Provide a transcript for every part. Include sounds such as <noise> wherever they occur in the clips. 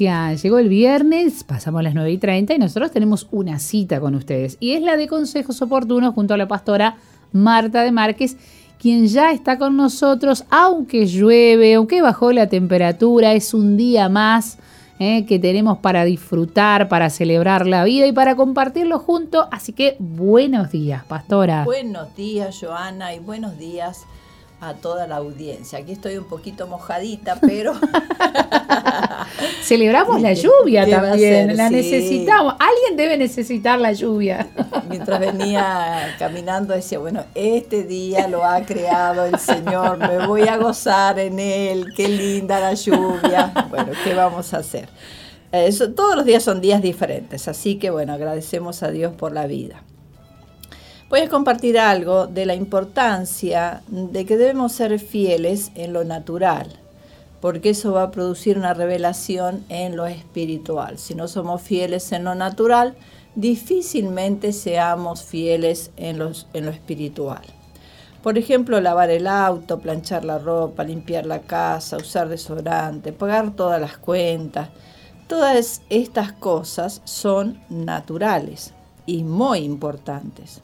Llegó el viernes, pasamos las 9 y 30 y nosotros tenemos una cita con ustedes. Y es la de consejos oportunos junto a la pastora Marta de Márquez, quien ya está con nosotros, aunque llueve, aunque bajó la temperatura, es un día más eh, que tenemos para disfrutar, para celebrar la vida y para compartirlo juntos. Así que buenos días, pastora. Buenos días, Joana, y buenos días a toda la audiencia. Aquí estoy un poquito mojadita, pero... <laughs> Celebramos la lluvia también, la necesitamos. Alguien debe necesitar la lluvia. Mientras venía caminando decía, bueno, este día lo ha creado el Señor, me voy a gozar en él, qué linda la lluvia. Bueno, ¿qué vamos a hacer? Eso, todos los días son días diferentes, así que bueno, agradecemos a Dios por la vida voy a compartir algo de la importancia de que debemos ser fieles en lo natural, porque eso va a producir una revelación en lo espiritual. Si no somos fieles en lo natural, difícilmente seamos fieles en, lo espiritual. Por ejemplo, lavar el auto, planchar la ropa, limpiar la casa, usar desodorante, pagar todas las cuentas. Todas estas cosas son naturales y muy importantes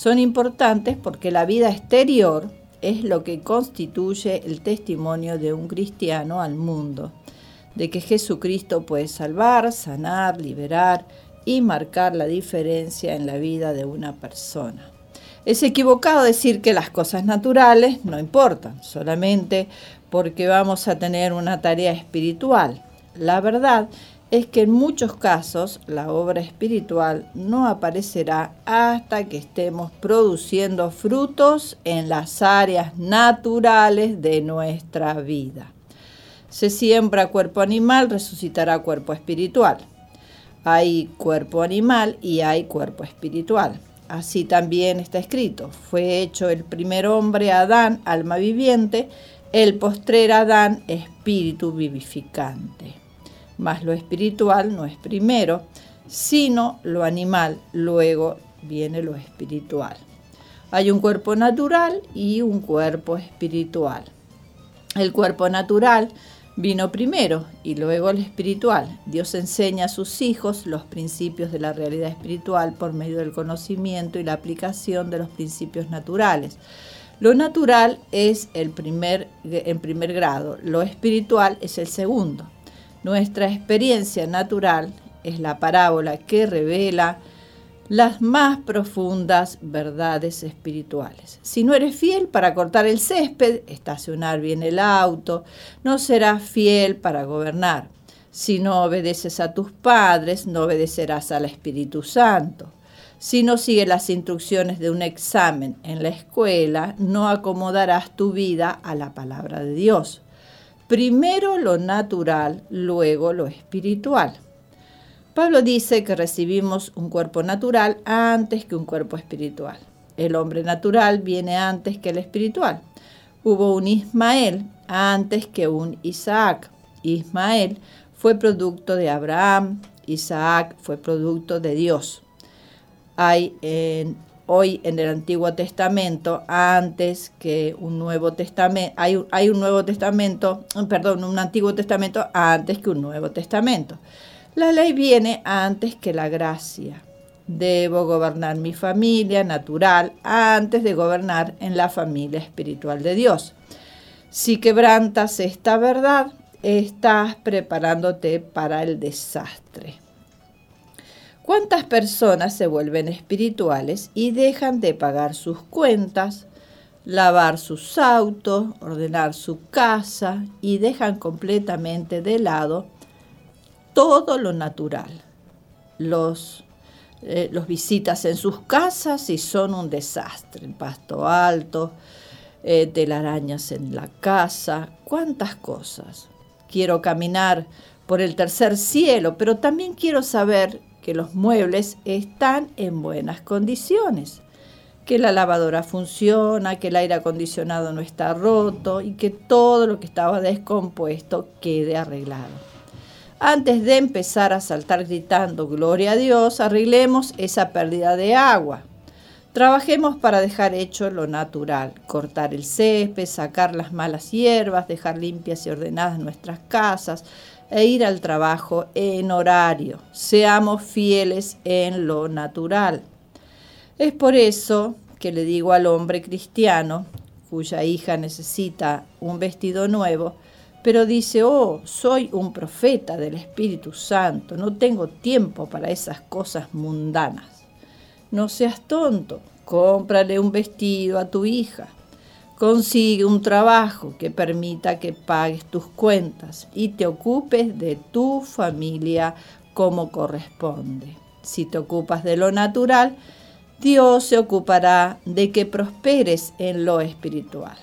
son importantes porque la vida exterior es lo que constituye el testimonio de un cristiano al mundo, de que Jesucristo puede salvar, sanar, liberar y marcar la diferencia en la vida de una persona. Es equivocado decir que las cosas naturales no importan, solamente porque vamos a tener una tarea espiritual. La verdad es que en muchos casos la obra espiritual no aparecerá hasta que estemos produciendo frutos en las áreas naturales de nuestra vida. Se siembra cuerpo animal, resucitará cuerpo espiritual. Hay cuerpo animal y hay cuerpo espiritual. Así también está escrito, fue hecho el primer hombre Adán, alma viviente, el postrer Adán, espíritu vivificante mas lo espiritual no es primero, sino lo animal, luego viene lo espiritual. Hay un cuerpo natural y un cuerpo espiritual. El cuerpo natural vino primero y luego el espiritual. Dios enseña a sus hijos los principios de la realidad espiritual por medio del conocimiento y la aplicación de los principios naturales. Lo natural es el primer, en primer grado, lo espiritual es el segundo. Nuestra experiencia natural es la parábola que revela las más profundas verdades espirituales. Si no eres fiel para cortar el césped, estacionar bien el auto, no serás fiel para gobernar. Si no obedeces a tus padres, no obedecerás al Espíritu Santo. Si no sigues las instrucciones de un examen en la escuela, no acomodarás tu vida a la palabra de Dios. Primero lo natural, luego lo espiritual. Pablo dice que recibimos un cuerpo natural antes que un cuerpo espiritual. El hombre natural viene antes que el espiritual. Hubo un Ismael antes que un Isaac. Ismael fue producto de Abraham, Isaac fue producto de Dios. Hay en hoy en el Antiguo Testamento, antes que un Nuevo Testamento, hay, un Nuevo Testamento, perdón, un Antiguo Testamento antes que un Nuevo Testamento. La ley viene antes que la gracia. Debo gobernar mi familia natural antes de gobernar en la familia espiritual de Dios. Si quebrantas esta verdad, estás preparándote para el desastre. ¿Cuántas personas se vuelven espirituales y dejan de pagar sus cuentas, lavar sus autos, ordenar su casa y dejan completamente de lado todo lo natural? Los, eh, los visitas en sus casas y son un desastre, el pasto alto, eh, telarañas en la casa, cuántas cosas. Quiero caminar por el tercer cielo, pero también quiero saber que los muebles están en buenas condiciones, que la lavadora funciona, que el aire acondicionado no está roto y que todo lo que estaba descompuesto quede arreglado. Antes de empezar a saltar gritando Gloria a Dios, arreglemos esa pérdida de agua. Trabajemos para dejar hecho lo natural, cortar el césped, sacar las malas hierbas, dejar limpias y ordenadas nuestras casas e ir al trabajo en horario. Seamos fieles en lo natural. Es por eso que le digo al hombre cristiano, cuya hija necesita un vestido nuevo, pero dice, oh, soy un profeta del Espíritu Santo, no tengo tiempo para esas cosas mundanas. No seas tonto, cómprale un vestido a tu hija. Consigue un trabajo que permita que pagues tus cuentas y te ocupes de tu familia como corresponde. Si te ocupas de lo natural, Dios se ocupará de que prosperes en lo espiritual.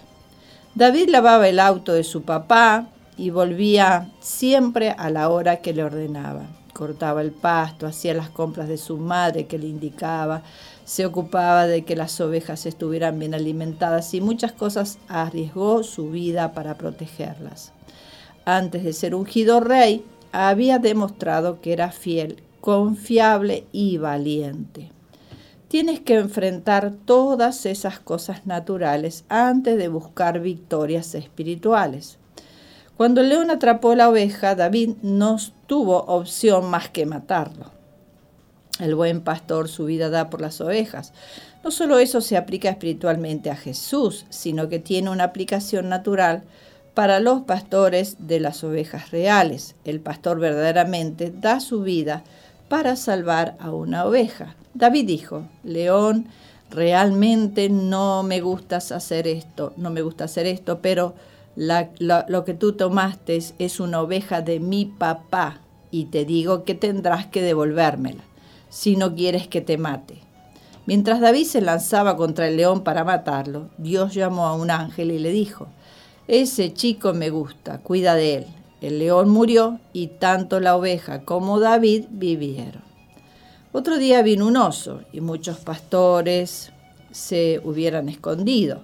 David lavaba el auto de su papá y volvía siempre a la hora que le ordenaba cortaba el pasto, hacía las compras de su madre que le indicaba, se ocupaba de que las ovejas estuvieran bien alimentadas y muchas cosas arriesgó su vida para protegerlas. Antes de ser ungido rey, había demostrado que era fiel, confiable y valiente. Tienes que enfrentar todas esas cosas naturales antes de buscar victorias espirituales. Cuando el león atrapó la oveja, David no tuvo opción más que matarlo. El buen pastor su vida da por las ovejas. No solo eso se aplica espiritualmente a Jesús, sino que tiene una aplicación natural para los pastores de las ovejas reales. El pastor verdaderamente da su vida para salvar a una oveja. David dijo, León, realmente no me gusta hacer esto, no me gusta hacer esto, pero lo que tú tomaste es una oveja de mi papá y te digo que tendrás que devolvérmela si no quieres que te mate. Mientras David se lanzaba contra el león para matarlo, Dios llamó a un ángel y le dijo, ese chico me gusta, cuida de él. El león murió y tanto la oveja como David vivieron. Otro día vino un oso y muchos pastores se hubieran escondido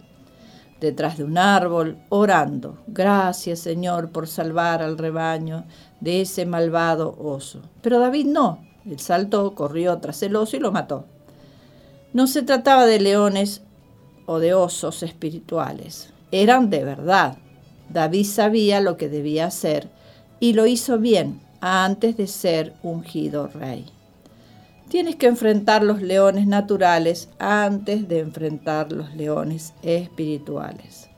detrás de un árbol, orando. Gracias Señor por salvar al rebaño de ese malvado oso. Pero David no. Él saltó, corrió tras el oso y lo mató. No se trataba de leones o de osos espirituales. Eran de verdad. David sabía lo que debía hacer y lo hizo bien antes de ser ungido rey. Tienes que enfrentar los leones naturales antes de enfrentar los leones espirituales.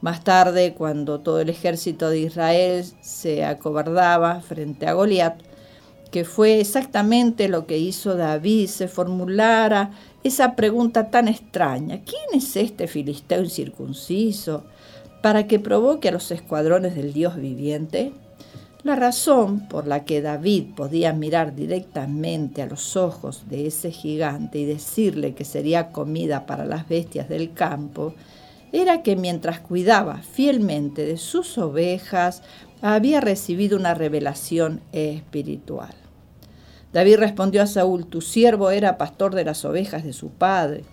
Más tarde, cuando todo el ejército de Israel se acobardaba frente a Goliat, que fue exactamente lo que hizo David, se formulara esa pregunta tan extraña, ¿quién es este filisteo incircunciso para que provoque a los escuadrones del Dios viviente? La razón por la que David podía mirar directamente a los ojos de ese gigante y decirle que sería comida para las bestias del campo era que mientras cuidaba fielmente de sus ovejas, había recibido una revelación espiritual. David respondió a Saúl, tu siervo era pastor de las ovejas de su padre,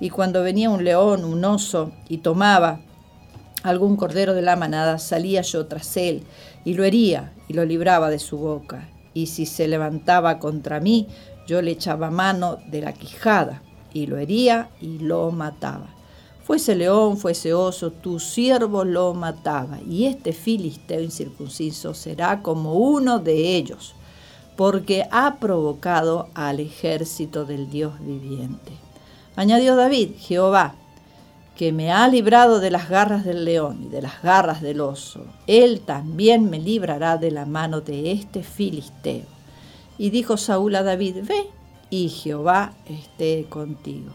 y cuando venía un león, un oso, y tomaba algún cordero de la manada, salía yo tras él y lo hería y lo libraba de su boca. Y si se levantaba contra mí, yo le echaba mano de la quijada y lo hería y lo mataba. Fuese león, fuese oso, tu siervo lo mataba, y este filisteo incircunciso será como uno de ellos, porque ha provocado al ejército del Dios viviente. Añadió David, Jehová, que me ha librado de las garras del león y de las garras del oso, él también me librará de la mano de este filisteo. Y dijo Saúl a David, ve, y Jehová esté contigo.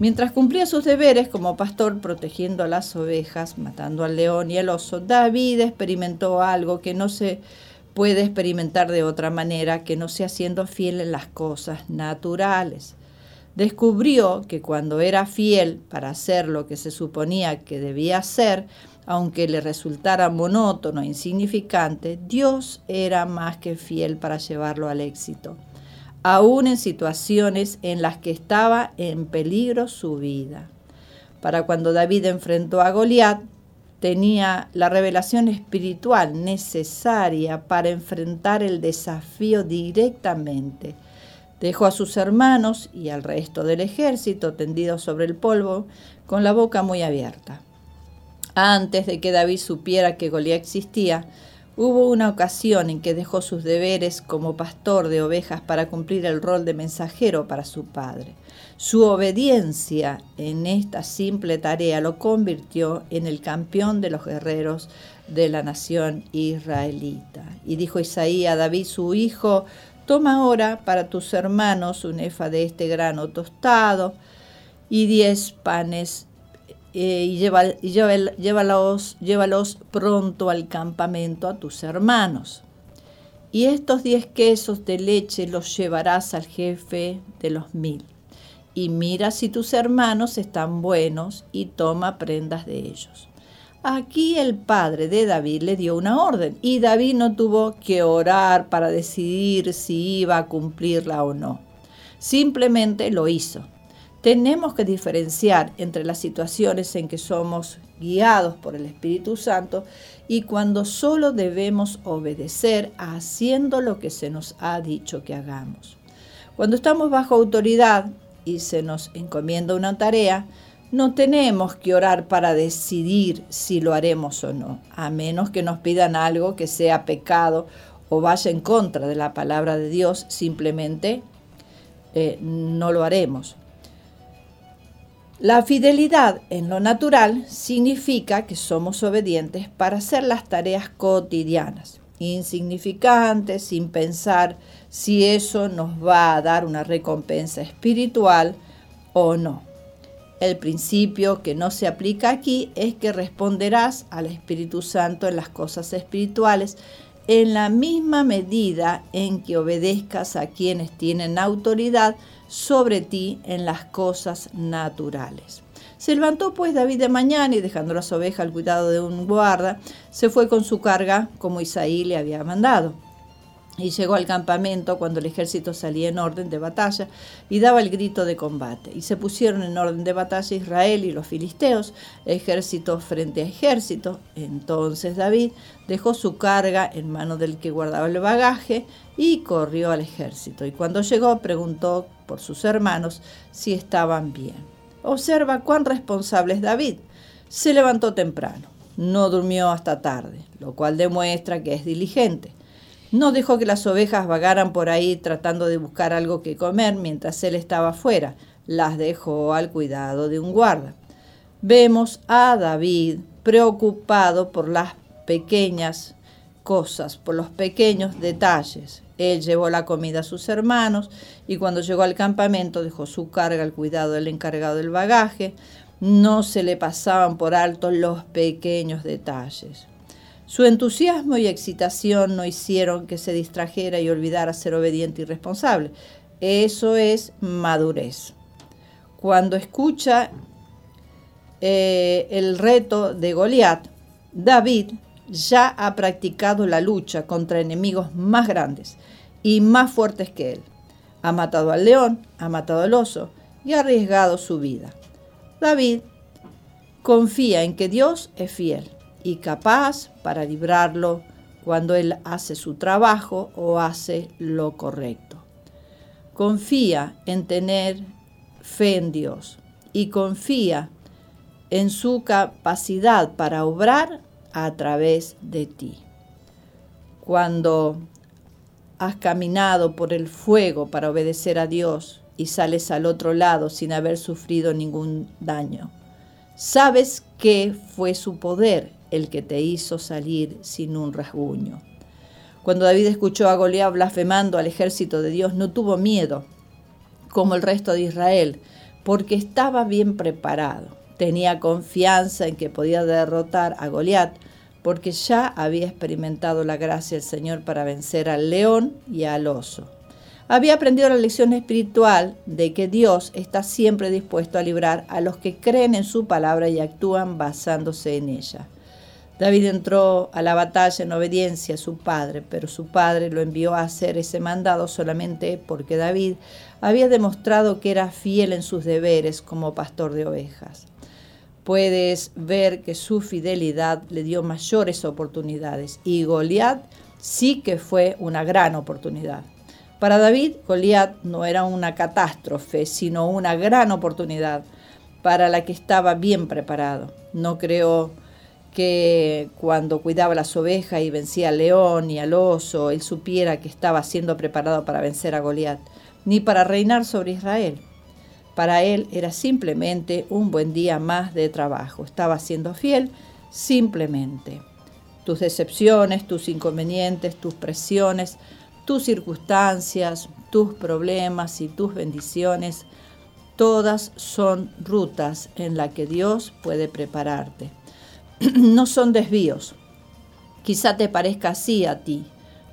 Mientras cumplía sus deberes como pastor protegiendo a las ovejas, matando al león y al oso, David experimentó algo que no se puede experimentar de otra manera que no sea siendo fiel en las cosas naturales. Descubrió que cuando era fiel para hacer lo que se suponía que debía hacer, aunque le resultara monótono e insignificante, Dios era más que fiel para llevarlo al éxito, aún en situaciones en las que estaba en peligro su vida. Para cuando David enfrentó a Goliat, tenía la revelación espiritual necesaria para enfrentar el desafío directamente. Dejó a sus hermanos y al resto del ejército tendidos sobre el polvo con la boca muy abierta. Antes de que David supiera que Goliat existía, hubo una ocasión en que dejó sus deberes como pastor de ovejas para cumplir el rol de mensajero para su padre. Su obediencia en esta simple tarea lo convirtió en el campeón de los guerreros de la nación israelita. Y dijo Isaías a David, su hijo, toma ahora para tus hermanos un efa de este grano tostado y diez panes eh, y, llévalos, llévalos pronto al campamento a tus hermanos. Y estos diez quesos de leche los llevarás al jefe de los mil y mira si tus hermanos están buenos y toma prendas de ellos. Aquí el padre de David le dio una orden y David no tuvo que orar para decidir si iba a cumplirla o no. Simplemente lo hizo. Tenemos que diferenciar entre las situaciones en que somos guiados por el Espíritu Santo y cuando solo debemos obedecer haciendo lo que se nos ha dicho que hagamos. Cuando estamos bajo autoridad, y se nos encomienda una tarea, no tenemos que orar para decidir si lo haremos o no, a menos que nos pidan algo que sea pecado o vaya en contra de la palabra de Dios, simplemente eh, no lo haremos. La fidelidad en lo natural significa que somos obedientes para hacer las tareas cotidianas, insignificantes, sin pensar si eso nos va a dar una recompensa espiritual o no. El principio que no se aplica aquí es que responderás al Espíritu Santo en las cosas espirituales en la misma medida en que obedezcas a quienes tienen autoridad sobre ti en las cosas naturales. Se levantó pues David de mañana y dejando las ovejas al cuidado de un guarda, se fue con su carga como Isaí le había mandado y llegó al campamento cuando el ejército salía en orden de batalla y daba el grito de combate. Y se pusieron en orden de batalla Israel y los filisteos, ejército frente a ejército. Entonces David dejó su carga en manos del que guardaba el bagaje y corrió al ejército. Y cuando llegó preguntó por sus hermanos si estaban bien. Observa cuán responsable es David. Se levantó temprano, no durmió hasta tarde, lo cual demuestra que es diligente no dejó que las ovejas vagaran por ahí tratando de buscar algo que comer mientras él estaba fuera. Las dejó al cuidado de un guarda. Vemos a David preocupado por las pequeñas cosas, por los pequeños detalles. Él llevó la comida a sus hermanos y cuando llegó al campamento dejó su carga al cuidado del encargado del bagaje. No se le pasaban por alto los pequeños detalles. Su entusiasmo y excitación no hicieron que se distrajera y olvidara ser obediente y responsable. Eso es madurez. Cuando escucha eh, el reto de Goliat, David ya ha practicado la lucha contra enemigos más grandes y más fuertes que él. Ha matado al león, ha matado al oso y ha arriesgado su vida. David confía en que Dios es fiel y capaz para librarlo cuando él hace su trabajo o hace lo correcto. Confía en tener fe en Dios y confía en su capacidad para obrar a través de ti. Cuando has caminado por el fuego para obedecer a Dios y sales al otro lado sin haber sufrido ningún daño, sabes que fue su poder el que te hizo salir sin un rasguño. Cuando David escuchó a Goliat blasfemando al ejército de Dios, no tuvo miedo, como el resto de Israel, porque estaba bien preparado. Tenía confianza en que podía derrotar a Goliat, porque ya había experimentado la gracia del Señor para vencer al león y al oso. había aprendido la lección espiritual de que Dios está siempre dispuesto a librar a los que creen en su palabra y actúan basándose en ella. David entró a la batalla en obediencia a su padre, pero su padre lo envió a hacer ese mandado solamente porque David había demostrado que era fiel en sus deberes como pastor de ovejas. Puedes ver que su fidelidad le dio mayores oportunidades y Goliat sí que fue una gran oportunidad. Para David, Goliat no era una catástrofe, sino una gran oportunidad para la que estaba bien preparado. No creó que cuando cuidaba las ovejas y vencía al león y al oso, él supiera que estaba siendo preparado para vencer a Goliat, ni para reinar sobre Israel. Para él era simplemente un buen día más de trabajo. Estaba siendo fiel simplemente. Tus decepciones, tus inconvenientes, tus presiones, tus circunstancias, tus problemas y tus bendiciones, todas son rutas en las que Dios puede prepararte. <clears throat> no son desvíos. Quizá te parezca así a ti,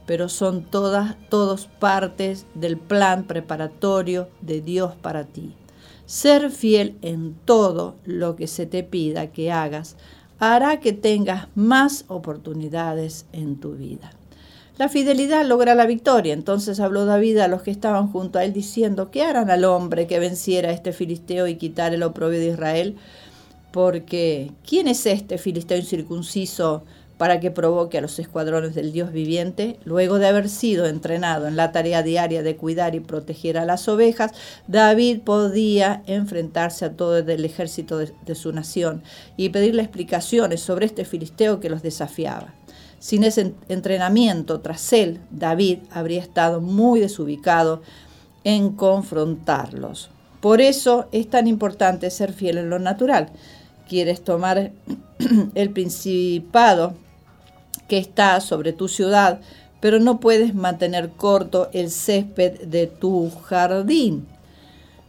pero son todas, todos partes del plan preparatorio de Dios para ti. Ser fiel en todo lo que se te pida que hagas hará que tengas más oportunidades en tu vida. La fidelidad logra la victoria. Entonces habló David a los que estaban junto a él diciendo, ¿qué harán al hombre que venciera a este filisteo y quitar el oprobio de Israel? Porque ¿quién es este filisteo incircunciso para que provoque a los escuadrones del Dios viviente? Luego de haber sido entrenado en la tarea diaria de cuidar y proteger a las ovejas, David podía enfrentarse a todo el ejército de, de su nación y pedirle explicaciones sobre este filisteo que los desafiaba. Sin ese entrenamiento tras él, David habría estado muy desubicado en confrontarlos. Por eso es tan importante ser fiel en lo natural quieres tomar <clears throat> el principado que está sobre tu ciudad, pero no puedes mantener corto el césped de tu jardín.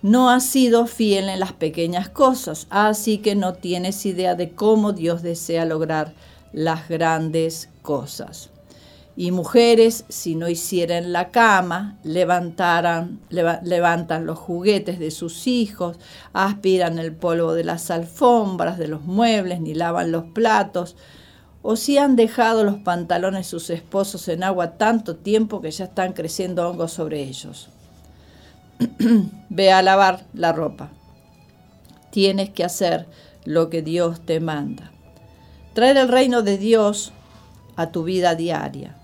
No has sido fiel en las pequeñas cosas, así que no tienes idea de cómo Dios desea lograr las grandes cosas y mujeres, si no hicieran la cama, levantaran, levantan los juguetes de sus hijos, aspiran el polvo de las alfombras, de los muebles, ni lavan los platos, o si han dejado los pantalones sus esposos en agua tanto tiempo que ya están creciendo hongos sobre ellos. <clears throat> Ve a lavar la ropa. Tienes que hacer lo que Dios te manda. Traer el reino de Dios a tu vida diaria.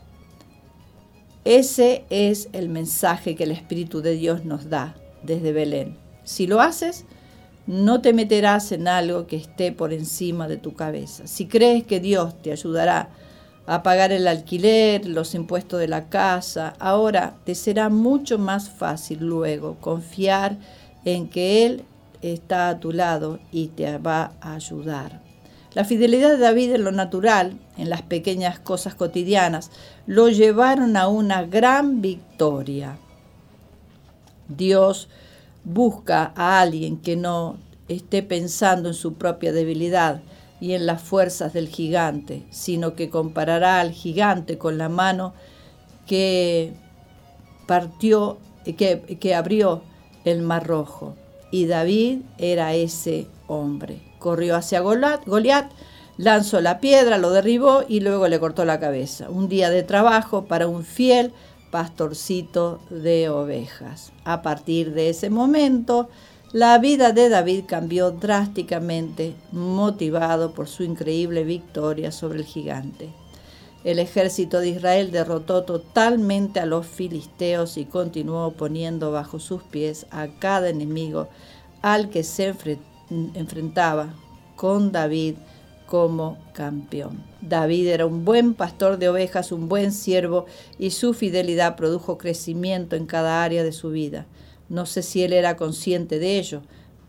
Ese es el mensaje que el Espíritu de Dios nos da desde Belén. Si lo haces, no te meterás en algo que esté por encima de tu cabeza. Si crees que Dios te ayudará a pagar el alquiler, los impuestos de la casa, ahora te será mucho más fácil luego confiar en que Él está a tu lado y te va a ayudar. La fidelidad de David en lo natural, en las pequeñas cosas cotidianas, lo llevaron a una gran victoria. Dios busca a alguien que no esté pensando en su propia debilidad y en las fuerzas del gigante, sino que comparará al gigante con la mano que partió, que, que abrió el mar rojo. Y David era ese hombre corrió hacia Goliat, lanzó la piedra, lo derribó y luego le cortó la cabeza. Un día de trabajo para un fiel pastorcito de ovejas. A partir de ese momento, la vida de David cambió drásticamente, motivado por su increíble victoria sobre el gigante. El ejército de Israel derrotó totalmente a los filisteos y continuó poniendo bajo sus pies a cada enemigo al que se enfrentó enfrentaba con David como campeón. David era un buen pastor de ovejas, un buen siervo y su fidelidad produjo crecimiento en cada área de su vida. No sé si él era consciente de ello,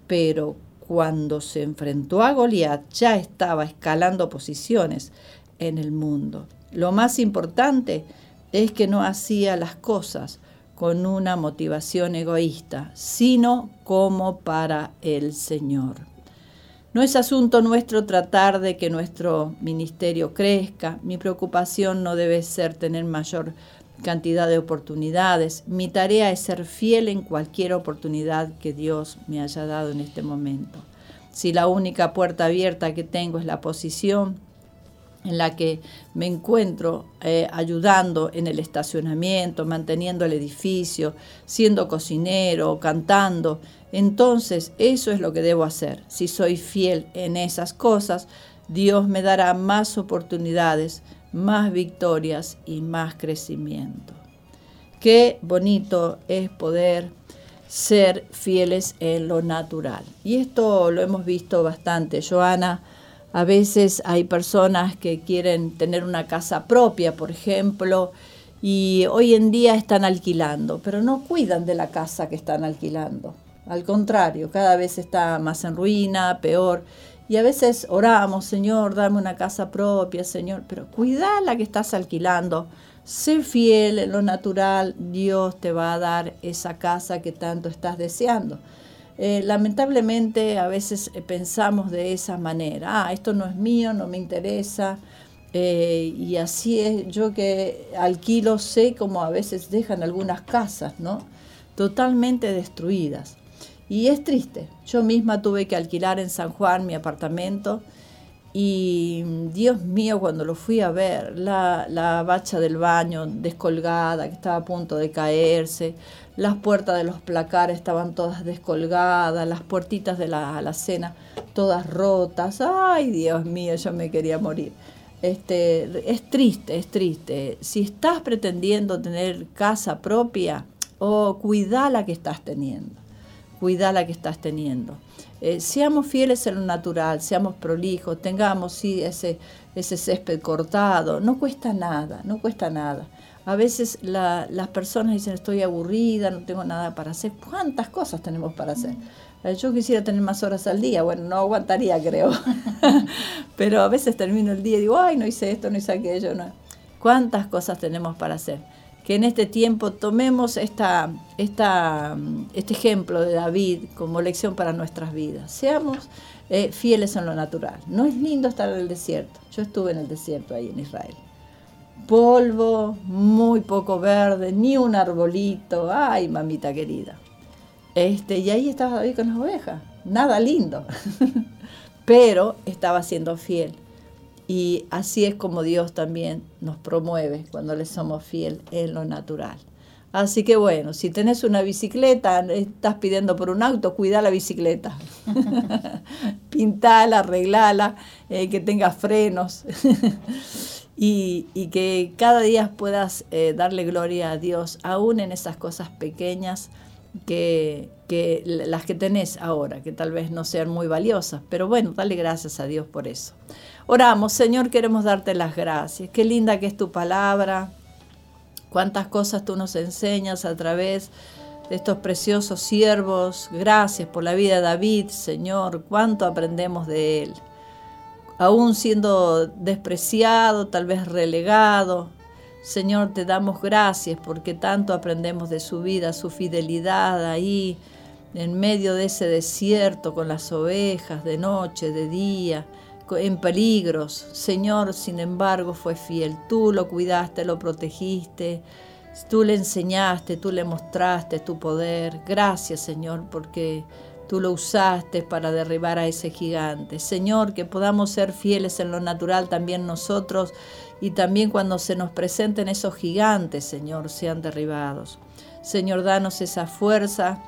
pero cuando se enfrentó a Goliat ya estaba escalando posiciones en el mundo. Lo más importante es que no hacía las cosas con una motivación egoísta, sino como para el Señor. No es asunto nuestro tratar de que nuestro ministerio crezca. Mi preocupación no debe ser tener mayor cantidad de oportunidades. Mi tarea es ser fiel en cualquier oportunidad que Dios me haya dado en este momento. Si la única puerta abierta que tengo es la posición en la que me encuentro eh, ayudando en el estacionamiento, manteniendo el edificio, siendo cocinero, cantando, entonces eso es lo que debo hacer. Si soy fiel en esas cosas, Dios me dará más oportunidades más victorias y más crecimiento. Qué bonito es poder ser fieles en lo natural. Y esto lo hemos visto bastante. Joana, a veces hay personas que quieren tener una casa propia, por ejemplo, y hoy en día están alquilando, pero no cuidan de la casa que están alquilando. Al contrario, cada vez está más en ruina, peor. Y a veces oramos, Señor, dame una casa propia, Señor, pero cuida la que estás alquilando. Sé fiel en lo natural, Dios te va a dar esa casa que tanto estás deseando. Eh, lamentablemente a veces eh, pensamos de esa manera, ah, esto no es mío, no me interesa, eh, y así es, yo que alquilo sé como a veces dejan algunas casas, ¿no? Totalmente destruidas. Y es triste. Yo misma tuve que alquilar en San Juan mi apartamento y Dios mío, cuando lo fui a ver, la, la, bacha del baño descolgada, que estaba a punto de caerse, las puertas de los placares estaban todas descolgadas, las puertitas de la alacena todas rotas. Ay, Dios mío, yo me quería morir. Este, es triste, es triste. Si estás pretendiendo tener casa propia, oh, cuida la que estás teniendo cuida la que estás teniendo. Eh, seamos fieles en lo natural, seamos prolijos, tengamos sí, ese, ese césped cortado, no cuesta nada, no cuesta nada. A veces las personas dicen estoy aburrida, no tengo nada para hacer. ¿Cuántas cosas tenemos para hacer? Eh, yo quisiera tener más horas al día, bueno, no aguantaría <laughs> creo, pero a veces termino el día y digo, ay, no hice esto, no hice aquello. No. ¿Cuántas cosas tenemos para hacer? que en este tiempo tomemos esta, esta, este ejemplo de David como lección para nuestras vidas. Seamos eh, fieles en lo natural. No es lindo estar en el desierto. Yo estuve en el desierto ahí en Israel. Polvo, muy poco verde, ni un arbolito. Ay, mamita querida. Este, y ahí estaba David con las ovejas. Nada lindo. <laughs> Pero estaba siendo fiel. Y así es como Dios también nos promueve cuando le somos fiel en lo natural. Así que bueno, si tenés una bicicleta, estás pidiendo por un auto, cuida la bicicleta. <laughs> Pintala, arreglala, eh, que tenga frenos. <laughs> y, que cada día puedas eh, darle gloria a Dios, aún en esas cosas pequeñas que, que las que tenés ahora, que tal vez no sean muy valiosas. Pero bueno, dale gracias a Dios por eso. Oramos, Señor, queremos darte las gracias. Qué linda que es tu palabra. Cuántas cosas tú nos enseñas a través de estos preciosos siervos. Gracias por la vida de David, Señor. Cuánto aprendemos de él. Aún siendo despreciado, tal vez relegado. Señor, te damos gracias porque tanto aprendemos de su vida, su fidelidad ahí, en medio de ese desierto con las ovejas, de noche, de día en peligros. Señor, sin embargo, fue fiel. Tú lo cuidaste, lo protegiste. Tú le enseñaste, tú le mostraste tu poder. Gracias, Señor, porque tú lo usaste para derribar a ese gigante. Señor, que podamos ser fieles en lo natural también nosotros y también cuando se nos presenten esos gigantes, Señor, sean derribados. Señor, danos esa fuerza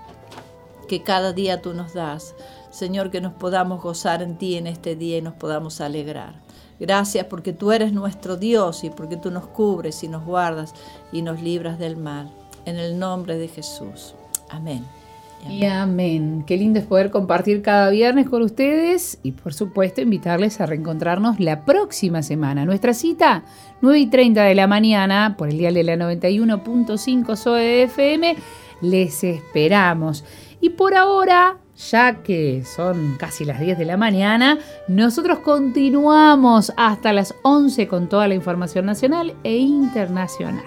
que cada día tú nos das. Señor, que nos podamos gozar en ti en este día y nos podamos alegrar. Gracias porque tú eres nuestro Dios y porque tú nos cubres y nos guardas y nos libras del mal. En el nombre de Jesús. Amén. Y amén. Qué lindo es poder compartir cada viernes con ustedes y por supuesto invitarles a reencontrarnos la próxima semana. Nuestra cita, 9 y 30 de la mañana, por el día de la 91.5 SOE FM. Les esperamos. Y por ahora ya que son casi las 10 de la mañana, nosotros continuamos hasta las 11 con toda la información nacional e internacional.